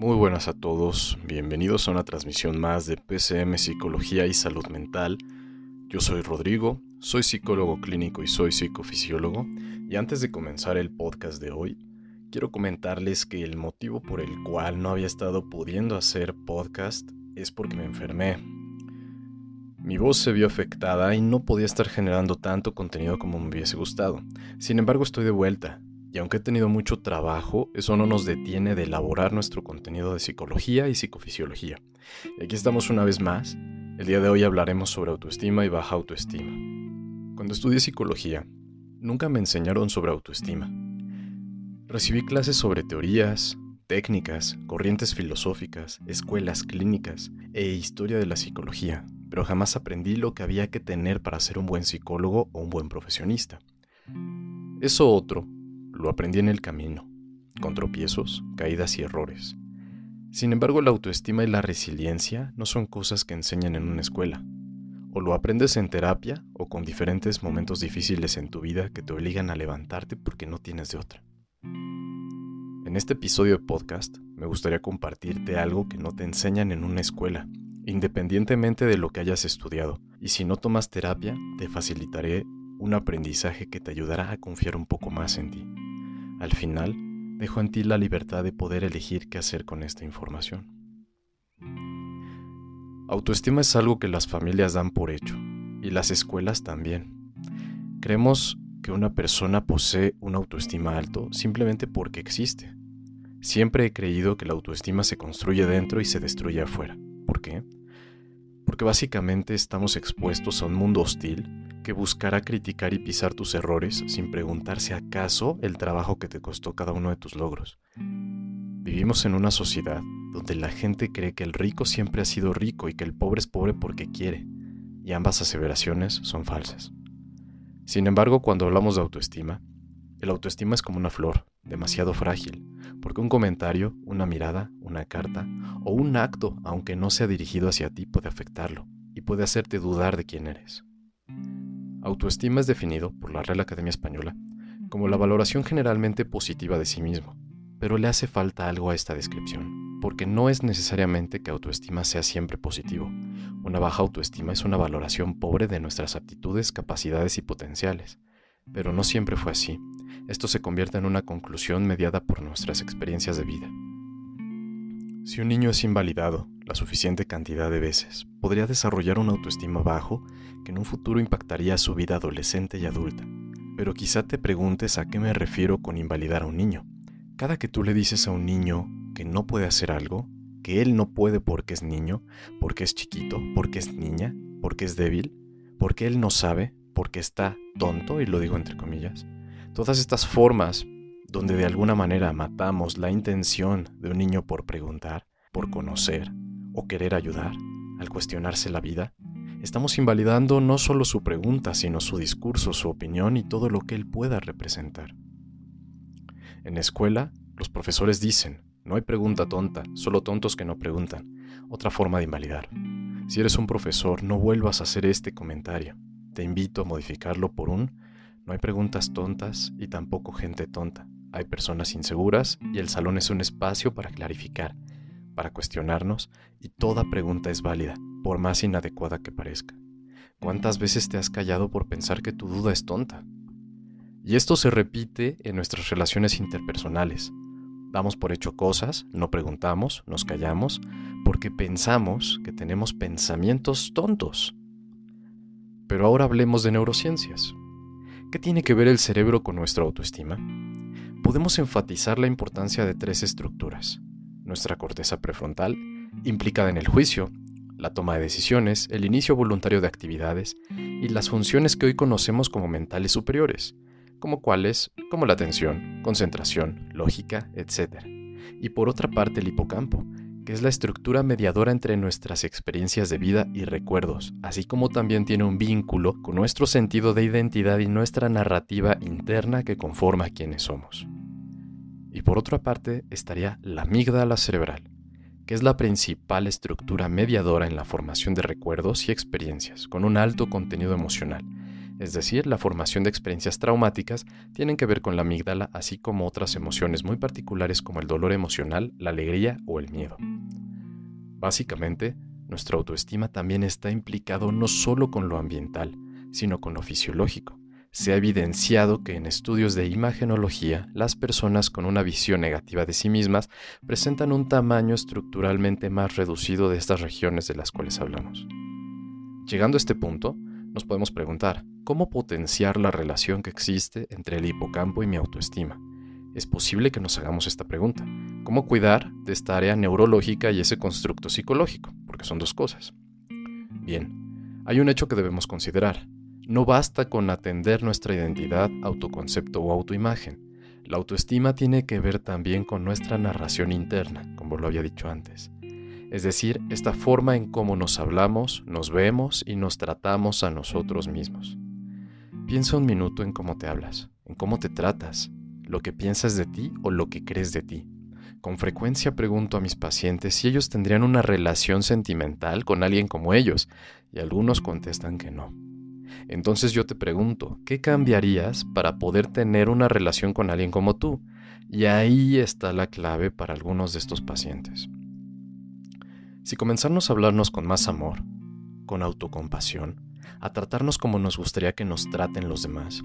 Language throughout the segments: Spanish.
Muy buenas a todos, bienvenidos a una transmisión más de PCM Psicología y Salud Mental. Yo soy Rodrigo, soy psicólogo clínico y soy psicofisiólogo, y antes de comenzar el podcast de hoy, quiero comentarles que el motivo por el cual no había estado pudiendo hacer podcast es porque me enfermé. Mi voz se vio afectada y no podía estar generando tanto contenido como me hubiese gustado. Sin embargo, estoy de vuelta y aunque he tenido mucho trabajo, eso no nos detiene de elaborar nuestro contenido de psicología y psicofisiología. Y aquí estamos una vez más. El día de hoy hablaremos sobre autoestima y baja autoestima. Cuando estudié psicología, nunca me enseñaron sobre autoestima. Recibí clases sobre teorías, técnicas, corrientes filosóficas, escuelas clínicas e historia de la psicología, pero jamás aprendí lo que había que tener para ser un buen psicólogo o un buen profesionista. Eso otro lo aprendí en el camino, con tropiezos, caídas y errores. Sin embargo, la autoestima y la resiliencia no son cosas que enseñan en una escuela. O lo aprendes en terapia o con diferentes momentos difíciles en tu vida que te obligan a levantarte porque no tienes de otra. En este episodio de podcast me gustaría compartirte algo que no te enseñan en una escuela, independientemente de lo que hayas estudiado. Y si no tomas terapia, te facilitaré un aprendizaje que te ayudará a confiar un poco más en ti. Al final, dejo en ti la libertad de poder elegir qué hacer con esta información. Autoestima es algo que las familias dan por hecho, y las escuelas también. Creemos que una persona posee una autoestima alto simplemente porque existe. Siempre he creído que la autoestima se construye dentro y se destruye afuera. ¿Por qué? Porque básicamente estamos expuestos a un mundo hostil que buscará criticar y pisar tus errores sin preguntarse acaso el trabajo que te costó cada uno de tus logros. Vivimos en una sociedad donde la gente cree que el rico siempre ha sido rico y que el pobre es pobre porque quiere, y ambas aseveraciones son falsas. Sin embargo, cuando hablamos de autoestima, el autoestima es como una flor, demasiado frágil, porque un comentario, una mirada, una carta o un acto, aunque no sea dirigido hacia ti, puede afectarlo y puede hacerte dudar de quién eres. Autoestima es definido por la Real Academia Española como la valoración generalmente positiva de sí mismo, pero le hace falta algo a esta descripción, porque no es necesariamente que autoestima sea siempre positivo. Una baja autoestima es una valoración pobre de nuestras aptitudes, capacidades y potenciales, pero no siempre fue así. Esto se convierte en una conclusión mediada por nuestras experiencias de vida. Si un niño es invalidado la suficiente cantidad de veces, podría desarrollar una autoestima bajo que en un futuro impactaría su vida adolescente y adulta. Pero quizá te preguntes a qué me refiero con invalidar a un niño. Cada que tú le dices a un niño que no puede hacer algo, que él no puede porque es niño, porque es chiquito, porque es niña, porque es débil, porque él no sabe, porque está tonto, y lo digo entre comillas, todas estas formas donde de alguna manera matamos la intención de un niño por preguntar, por conocer o querer ayudar, al cuestionarse la vida, estamos invalidando no solo su pregunta, sino su discurso, su opinión y todo lo que él pueda representar. En la escuela, los profesores dicen, no hay pregunta tonta, solo tontos que no preguntan. Otra forma de invalidar. Si eres un profesor, no vuelvas a hacer este comentario. Te invito a modificarlo por un, no hay preguntas tontas y tampoco gente tonta. Hay personas inseguras y el salón es un espacio para clarificar, para cuestionarnos y toda pregunta es válida, por más inadecuada que parezca. ¿Cuántas veces te has callado por pensar que tu duda es tonta? Y esto se repite en nuestras relaciones interpersonales. Damos por hecho cosas, no preguntamos, nos callamos, porque pensamos que tenemos pensamientos tontos. Pero ahora hablemos de neurociencias. ¿Qué tiene que ver el cerebro con nuestra autoestima? podemos enfatizar la importancia de tres estructuras. Nuestra corteza prefrontal, implicada en el juicio, la toma de decisiones, el inicio voluntario de actividades y las funciones que hoy conocemos como mentales superiores, como cuáles, como la atención, concentración, lógica, etc. Y por otra parte el hipocampo, que es la estructura mediadora entre nuestras experiencias de vida y recuerdos, así como también tiene un vínculo con nuestro sentido de identidad y nuestra narrativa interna que conforma quienes somos. Y por otra parte estaría la amígdala cerebral, que es la principal estructura mediadora en la formación de recuerdos y experiencias, con un alto contenido emocional. es decir, la formación de experiencias traumáticas, tienen que ver con la amígdala, así como otras emociones muy particulares como el dolor emocional, la alegría o el miedo. Básicamente, nuestra autoestima también está implicado no solo con lo ambiental, sino con lo fisiológico. Se ha evidenciado que en estudios de imagenología, las personas con una visión negativa de sí mismas presentan un tamaño estructuralmente más reducido de estas regiones de las cuales hablamos. Llegando a este punto, nos podemos preguntar, ¿cómo potenciar la relación que existe entre el hipocampo y mi autoestima? Es posible que nos hagamos esta pregunta. ¿Cómo cuidar de esta área neurológica y ese constructo psicológico? Porque son dos cosas. Bien, hay un hecho que debemos considerar. No basta con atender nuestra identidad, autoconcepto o autoimagen. La autoestima tiene que ver también con nuestra narración interna, como lo había dicho antes. Es decir, esta forma en cómo nos hablamos, nos vemos y nos tratamos a nosotros mismos. Piensa un minuto en cómo te hablas, en cómo te tratas, lo que piensas de ti o lo que crees de ti. Con frecuencia pregunto a mis pacientes si ellos tendrían una relación sentimental con alguien como ellos, y algunos contestan que no. Entonces yo te pregunto, ¿qué cambiarías para poder tener una relación con alguien como tú? Y ahí está la clave para algunos de estos pacientes. Si comenzamos a hablarnos con más amor, con autocompasión, a tratarnos como nos gustaría que nos traten los demás,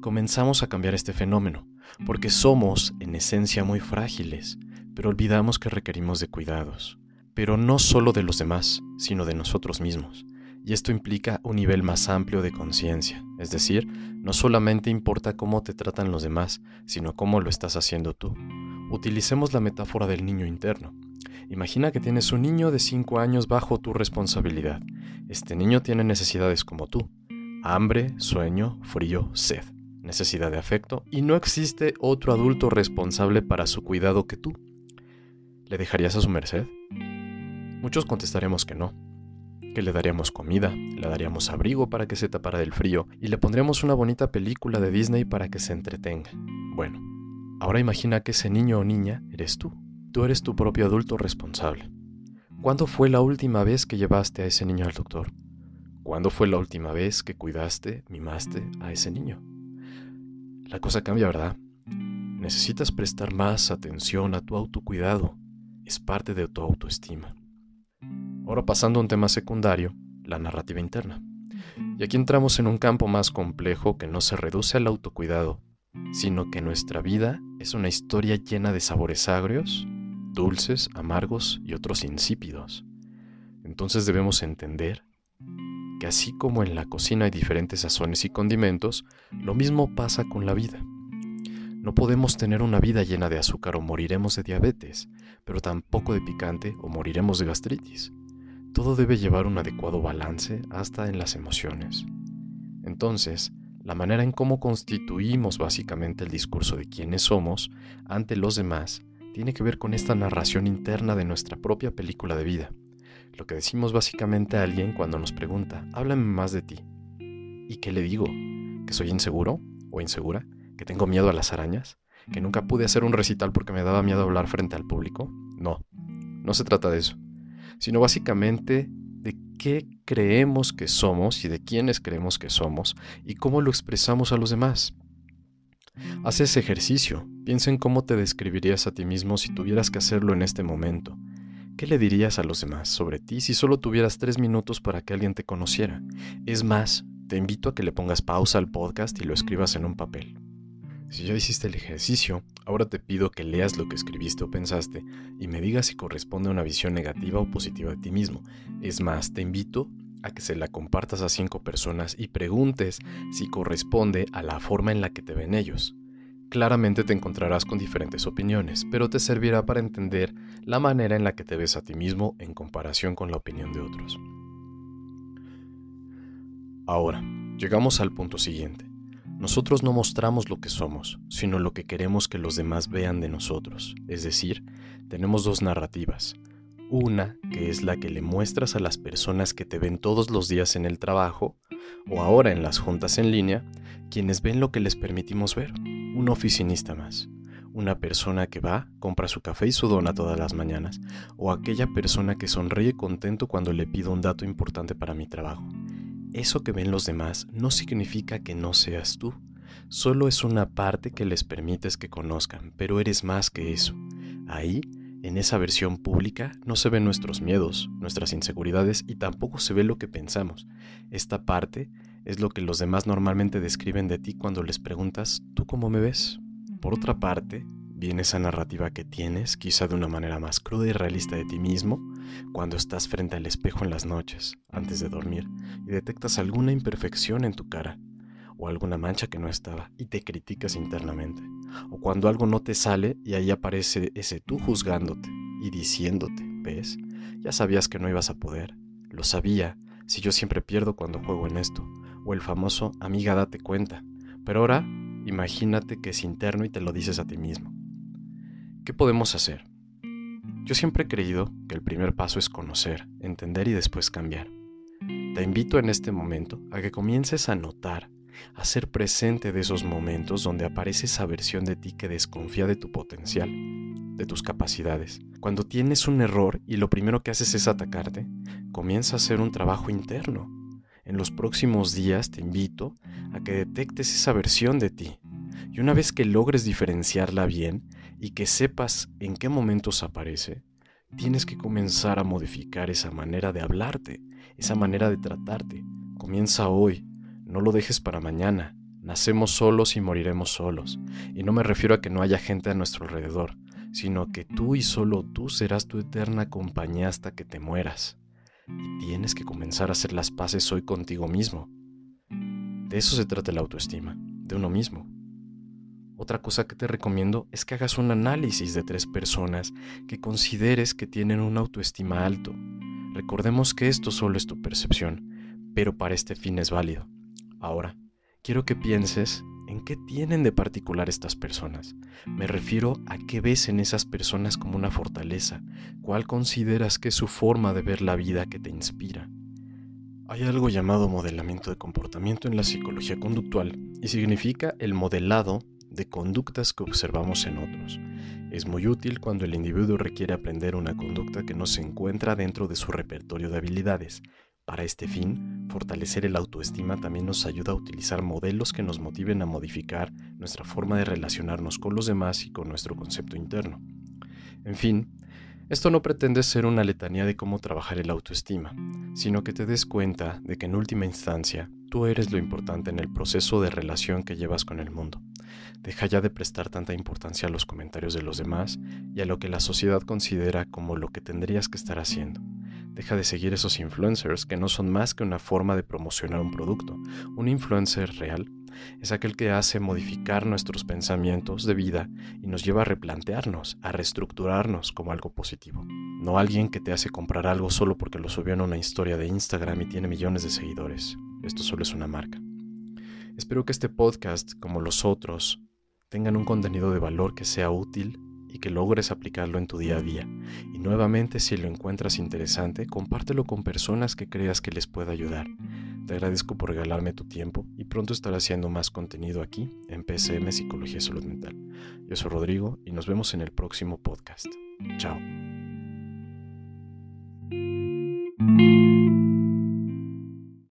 comenzamos a cambiar este fenómeno, porque somos, en esencia, muy frágiles, pero olvidamos que requerimos de cuidados, pero no solo de los demás, sino de nosotros mismos. Y esto implica un nivel más amplio de conciencia, es decir, no solamente importa cómo te tratan los demás, sino cómo lo estás haciendo tú. Utilicemos la metáfora del niño interno. Imagina que tienes un niño de 5 años bajo tu responsabilidad. Este niño tiene necesidades como tú. Hambre, sueño, frío, sed, necesidad de afecto, y no existe otro adulto responsable para su cuidado que tú. ¿Le dejarías a su merced? Muchos contestaremos que no, que le daríamos comida, le daríamos abrigo para que se tapara del frío y le pondríamos una bonita película de Disney para que se entretenga. Bueno, ahora imagina que ese niño o niña eres tú. Tú eres tu propio adulto responsable. ¿Cuándo fue la última vez que llevaste a ese niño al doctor? ¿Cuándo fue la última vez que cuidaste, mimaste a ese niño? La cosa cambia, ¿verdad? Necesitas prestar más atención a tu autocuidado. Es parte de tu autoestima. Ahora pasando a un tema secundario, la narrativa interna. Y aquí entramos en un campo más complejo que no se reduce al autocuidado, sino que nuestra vida es una historia llena de sabores agrios, dulces, amargos y otros insípidos. Entonces debemos entender que así como en la cocina hay diferentes sazones y condimentos, lo mismo pasa con la vida. No podemos tener una vida llena de azúcar o moriremos de diabetes, pero tampoco de picante o moriremos de gastritis. Todo debe llevar un adecuado balance hasta en las emociones. Entonces, la manera en cómo constituimos básicamente el discurso de quiénes somos ante los demás tiene que ver con esta narración interna de nuestra propia película de vida. Lo que decimos básicamente a alguien cuando nos pregunta, háblame más de ti. ¿Y qué le digo? ¿Que soy inseguro o insegura? ¿Que tengo miedo a las arañas? ¿Que nunca pude hacer un recital porque me daba miedo hablar frente al público? No, no se trata de eso, sino básicamente de qué creemos que somos y de quiénes creemos que somos y cómo lo expresamos a los demás. Haz ese ejercicio. Piensa en cómo te describirías a ti mismo si tuvieras que hacerlo en este momento. ¿Qué le dirías a los demás sobre ti si solo tuvieras tres minutos para que alguien te conociera? Es más, te invito a que le pongas pausa al podcast y lo escribas en un papel. Si ya hiciste el ejercicio, ahora te pido que leas lo que escribiste o pensaste y me digas si corresponde a una visión negativa o positiva de ti mismo. Es más, te invito a que se la compartas a cinco personas y preguntes si corresponde a la forma en la que te ven ellos. Claramente te encontrarás con diferentes opiniones, pero te servirá para entender la manera en la que te ves a ti mismo en comparación con la opinión de otros. Ahora, llegamos al punto siguiente. Nosotros no mostramos lo que somos, sino lo que queremos que los demás vean de nosotros. Es decir, tenemos dos narrativas, una que es la que le muestras a las personas que te ven todos los días en el trabajo o ahora en las juntas en línea, quienes ven lo que les permitimos ver. Un oficinista más, una persona que va, compra su café y su dona todas las mañanas, o aquella persona que sonríe contento cuando le pido un dato importante para mi trabajo. Eso que ven los demás no significa que no seas tú. Solo es una parte que les permites que conozcan, pero eres más que eso. Ahí, en esa versión pública, no se ven nuestros miedos, nuestras inseguridades y tampoco se ve lo que pensamos. Esta parte es lo que los demás normalmente describen de ti cuando les preguntas, ¿tú cómo me ves? Por otra parte, viene esa narrativa que tienes, quizá de una manera más cruda y realista de ti mismo, cuando estás frente al espejo en las noches, antes de dormir, y detectas alguna imperfección en tu cara, o alguna mancha que no estaba, y te criticas internamente, o cuando algo no te sale y ahí aparece ese tú juzgándote y diciéndote, ¿ves? Ya sabías que no ibas a poder, lo sabía, si yo siempre pierdo cuando juego en esto, o el famoso amiga date cuenta, pero ahora imagínate que es interno y te lo dices a ti mismo. ¿Qué podemos hacer? Yo siempre he creído que el primer paso es conocer, entender y después cambiar. Te invito en este momento a que comiences a notar, a ser presente de esos momentos donde aparece esa versión de ti que desconfía de tu potencial, de tus capacidades. Cuando tienes un error y lo primero que haces es atacarte, comienza a hacer un trabajo interno en los próximos días te invito a que detectes esa versión de ti. Y una vez que logres diferenciarla bien y que sepas en qué momentos aparece, tienes que comenzar a modificar esa manera de hablarte, esa manera de tratarte. Comienza hoy, no lo dejes para mañana. Nacemos solos y moriremos solos. Y no me refiero a que no haya gente a nuestro alrededor, sino que tú y solo tú serás tu eterna compañía hasta que te mueras y tienes que comenzar a hacer las paces hoy contigo mismo. De eso se trata la autoestima, de uno mismo. Otra cosa que te recomiendo es que hagas un análisis de tres personas que consideres que tienen una autoestima alto. Recordemos que esto solo es tu percepción, pero para este fin es válido. Ahora, quiero que pienses ¿En qué tienen de particular estas personas? Me refiero a qué ves en esas personas como una fortaleza, cuál consideras que es su forma de ver la vida que te inspira. Hay algo llamado modelamiento de comportamiento en la psicología conductual y significa el modelado de conductas que observamos en otros. Es muy útil cuando el individuo requiere aprender una conducta que no se encuentra dentro de su repertorio de habilidades, para este fin, fortalecer el autoestima también nos ayuda a utilizar modelos que nos motiven a modificar nuestra forma de relacionarnos con los demás y con nuestro concepto interno. En fin, esto no pretende ser una letanía de cómo trabajar el autoestima, sino que te des cuenta de que en última instancia tú eres lo importante en el proceso de relación que llevas con el mundo. Deja ya de prestar tanta importancia a los comentarios de los demás y a lo que la sociedad considera como lo que tendrías que estar haciendo. Deja de seguir esos influencers que no son más que una forma de promocionar un producto. Un influencer real es aquel que hace modificar nuestros pensamientos de vida y nos lleva a replantearnos, a reestructurarnos como algo positivo. No alguien que te hace comprar algo solo porque lo subió en una historia de Instagram y tiene millones de seguidores. Esto solo es una marca. Espero que este podcast, como los otros, tengan un contenido de valor que sea útil y que logres aplicarlo en tu día a día. Y nuevamente, si lo encuentras interesante, compártelo con personas que creas que les pueda ayudar. Te agradezco por regalarme tu tiempo y pronto estaré haciendo más contenido aquí en PSM Psicología y Salud Mental. Yo soy Rodrigo y nos vemos en el próximo podcast. Chao.